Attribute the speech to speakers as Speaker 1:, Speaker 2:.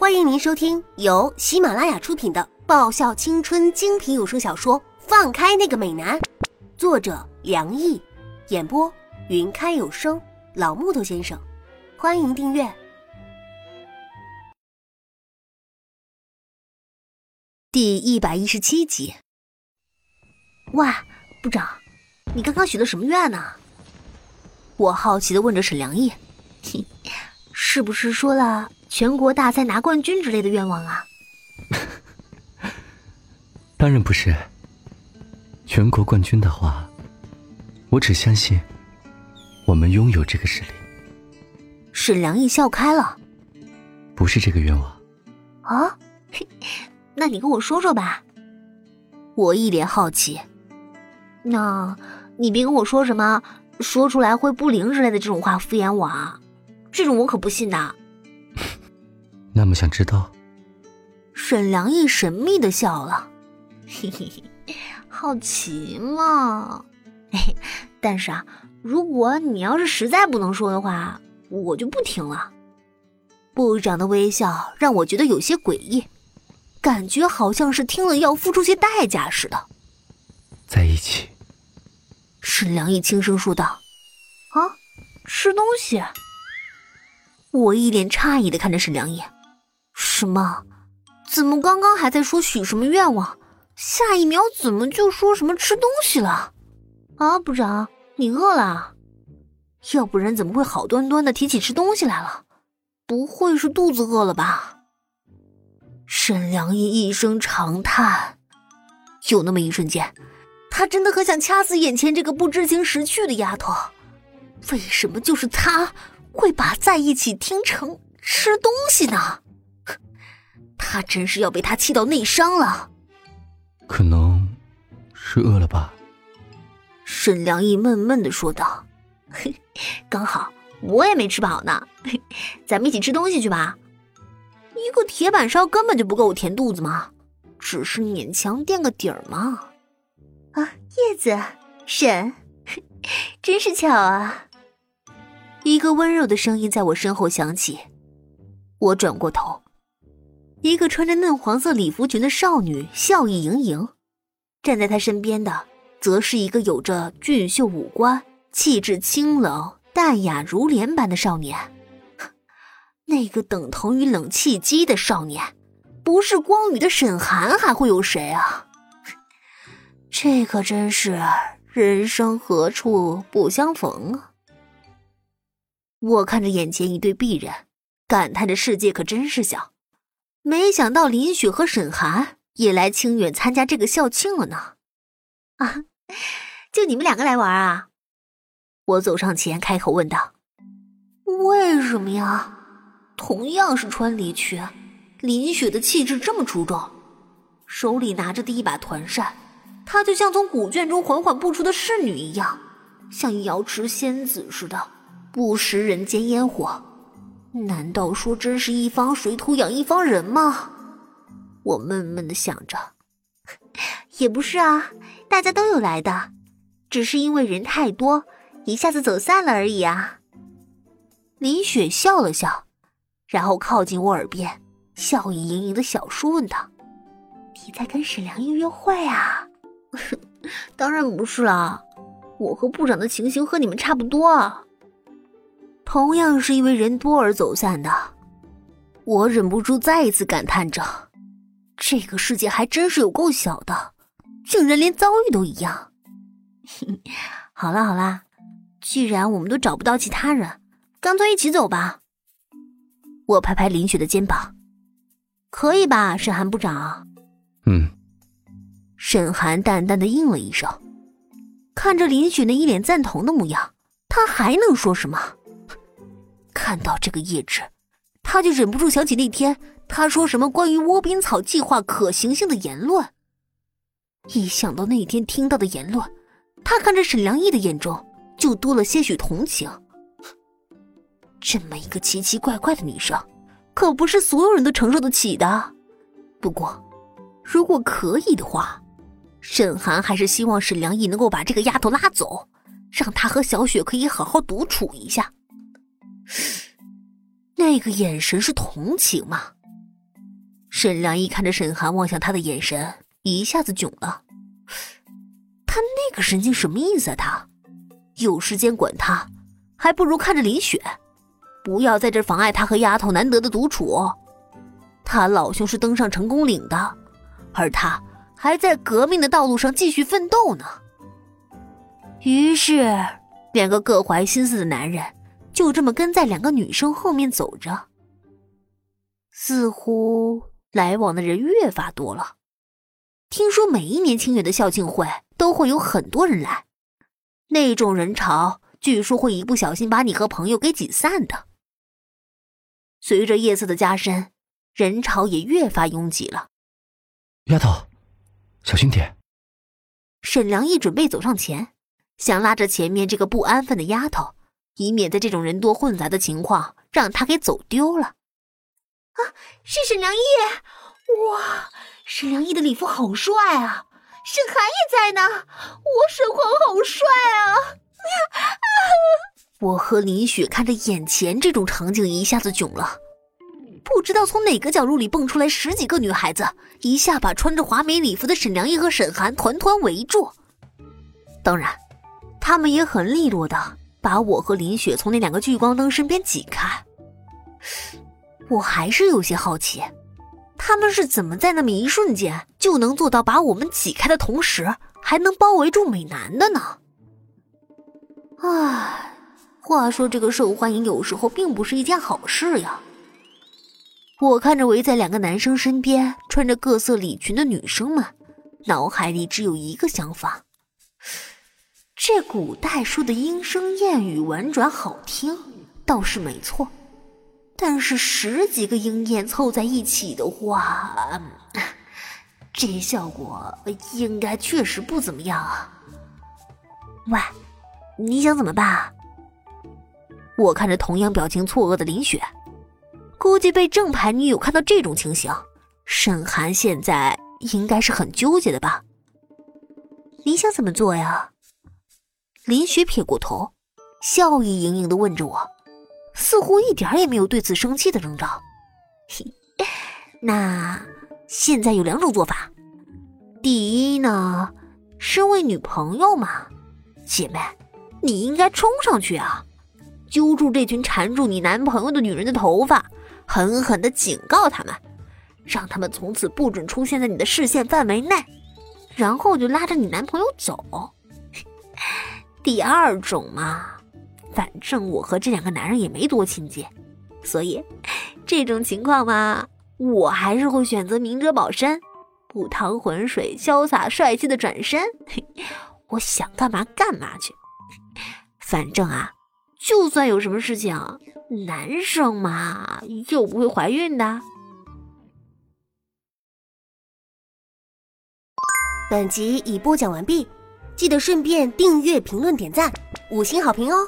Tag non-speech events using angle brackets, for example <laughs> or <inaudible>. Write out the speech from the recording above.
Speaker 1: 欢迎您收听由喜马拉雅出品的爆笑青春精品有声小说《放开那个美男》，作者梁毅，演播云开有声老木头先生。欢迎订阅第一百一十七集。
Speaker 2: 哇，部长，你刚刚许的什么愿呢？我好奇的问着沈良毅，<laughs> 是不是说了？全国大赛拿冠军之类的愿望啊？<laughs>
Speaker 3: 当然不是。全国冠军的话，我只相信我们拥有这个实力。
Speaker 2: 沈良毅笑开了。
Speaker 3: 不是这个愿望。
Speaker 2: 啊？<laughs> 那你跟我说说吧。我一脸好奇。那你别跟我说什么说出来会不灵之类的这种话敷衍我啊！这种我可不信的。
Speaker 3: 那么想知道？
Speaker 2: 沈良毅神秘的笑了，嘿嘿嘿，好奇嘛。哎，<laughs> 但是啊，如果你要是实在不能说的话，我就不听了。部长的微笑让我觉得有些诡异，感觉好像是听了要付出些代价似的。
Speaker 3: 在一起。
Speaker 2: 沈良毅轻声说道：“啊，吃东西。”我一脸诧异的看着沈良毅。什么？怎么刚刚还在说许什么愿望，下一秒怎么就说什么吃东西了？啊，部长，你饿了？要不然怎么会好端端的提起吃东西来了？不会是肚子饿了吧？沈良毅一声长叹，有那么一瞬间，他真的很想掐死眼前这个不知情识趣的丫头。为什么就是他会把在一起听成吃东西呢？他真是要被他气到内伤了，
Speaker 3: 可能是饿了吧。
Speaker 2: 沈良毅闷闷的说道：“嘿，<laughs> 刚好我也没吃饱呢，<laughs> 咱们一起吃东西去吧。一个铁板烧根本就不够我填肚子嘛，只是勉强垫个底儿嘛。”啊，叶子，沈，<laughs> 真是巧啊！一个温柔的声音在我身后响起，我转过头。一个穿着嫩黄色礼服裙的少女笑意盈盈，站在她身边的，则是一个有着俊秀五官、气质清冷淡雅如莲般的少年。<laughs> 那个等同于冷气机的少年，不是光宇的沈寒还会有谁啊？<laughs> 这可真是人生何处不相逢啊！我看着眼前一对璧人，感叹着世界可真是小。没想到林雪和沈寒也来清远参加这个校庆了呢！啊，就你们两个来玩啊？我走上前开口问道：“为什么呀？同样是穿礼裙，林雪的气质这么出众，手里拿着的一把团扇，她就像从古卷中缓缓步出的侍女一样，像瑶池仙子似的，不食人间烟火。”难道说真是一方水土养一方人吗？我闷闷的想着，也不是啊，大家都有来的，只是因为人太多，一下子走散了而已啊。林雪笑了笑，然后靠近我耳边，笑意盈盈的小叔问道：“你在跟沈良毅约会啊？”“ <laughs> 当然不是啦，我和部长的情形和你们差不多。”啊同样是因为人多而走散的，我忍不住再一次感叹着：这个世界还真是有够小的，竟然连遭遇都一样。<laughs> 好啦好啦，既然我们都找不到其他人，干脆一起走吧。我拍拍林雪的肩膀：“可以吧，沈寒部长？”“
Speaker 3: 嗯。”
Speaker 2: 沈寒淡淡的应了一声，看着林雪那一脸赞同的模样，他还能说什么？看到这个叶芝，他就忍不住想起那天他说什么关于窝边草计划可行性的言论。一想到那天听到的言论，他看着沈良毅的眼中就多了些许同情。这么一个奇奇怪怪的女生，可不是所有人都承受得起的。不过，如果可以的话，沈寒还是希望沈良毅能够把这个丫头拉走，让他和小雪可以好好独处一下。那个眼神是同情吗？沈良一看着沈寒望向他的眼神一下子囧了。他那个神经什么意思啊？他有时间管他，还不如看着林雪，不要在这妨碍他和丫头难得的独处。他老兄是登上成功岭的，而他还在革命的道路上继续奋斗呢。于是，两个各怀心思的男人就这么跟在两个女生后面走着，似乎来往的人越发多了。听说每一年清远的校庆会都会有很多人来，那种人潮据说会一不小心把你和朋友给挤散的。随着夜色的加深，人潮也越发拥挤了。
Speaker 3: 丫头，小心点。
Speaker 2: 沈良一准备走上前。想拉着前面这个不安分的丫头，以免在这种人多混杂的情况让他给走丢了。
Speaker 1: 啊，是沈良义！哇，沈良义的礼服好帅啊！沈寒也在呢，我沈寒好帅啊！<laughs>
Speaker 2: 我和林雪看着眼前这种场景，一下子囧了。不知道从哪个角落里蹦出来十几个女孩子，一下把穿着华美礼服的沈良义和沈寒团团围住。当然。他们也很利落的把我和林雪从那两个聚光灯身边挤开。我还是有些好奇，他们是怎么在那么一瞬间就能做到把我们挤开的同时，还能包围住美男的呢？唉，话说这个受欢迎有时候并不是一件好事呀。我看着围在两个男生身边穿着各色礼裙的女生们，脑海里只有一个想法。这古代说的莺声燕语婉转好听，倒是没错。但是十几个莺燕凑在一起的话，这效果应该确实不怎么样啊。喂，你想怎么办？我看着同样表情错愕的林雪，估计被正牌女友看到这种情形，沈寒现在应该是很纠结的吧？你想怎么做呀？林雪撇过头，笑意盈盈的问着我，似乎一点也没有对此生气的征兆。那现在有两种做法，第一呢，身为女朋友嘛，姐妹，你应该冲上去啊，揪住这群缠住你男朋友的女人的头发，狠狠的警告他们，让他们从此不准出现在你的视线范围内，然后就拉着你男朋友走。第二种嘛，反正我和这两个男人也没多亲近，所以这种情况嘛，我还是会选择明哲保身，不趟浑水，潇洒帅气的转身。<laughs> 我想干嘛干嘛去，反正啊，就算有什么事情，男生嘛又不会怀孕的。
Speaker 1: 本集已播讲完毕。记得顺便订阅、评论、点赞，五星好评哦！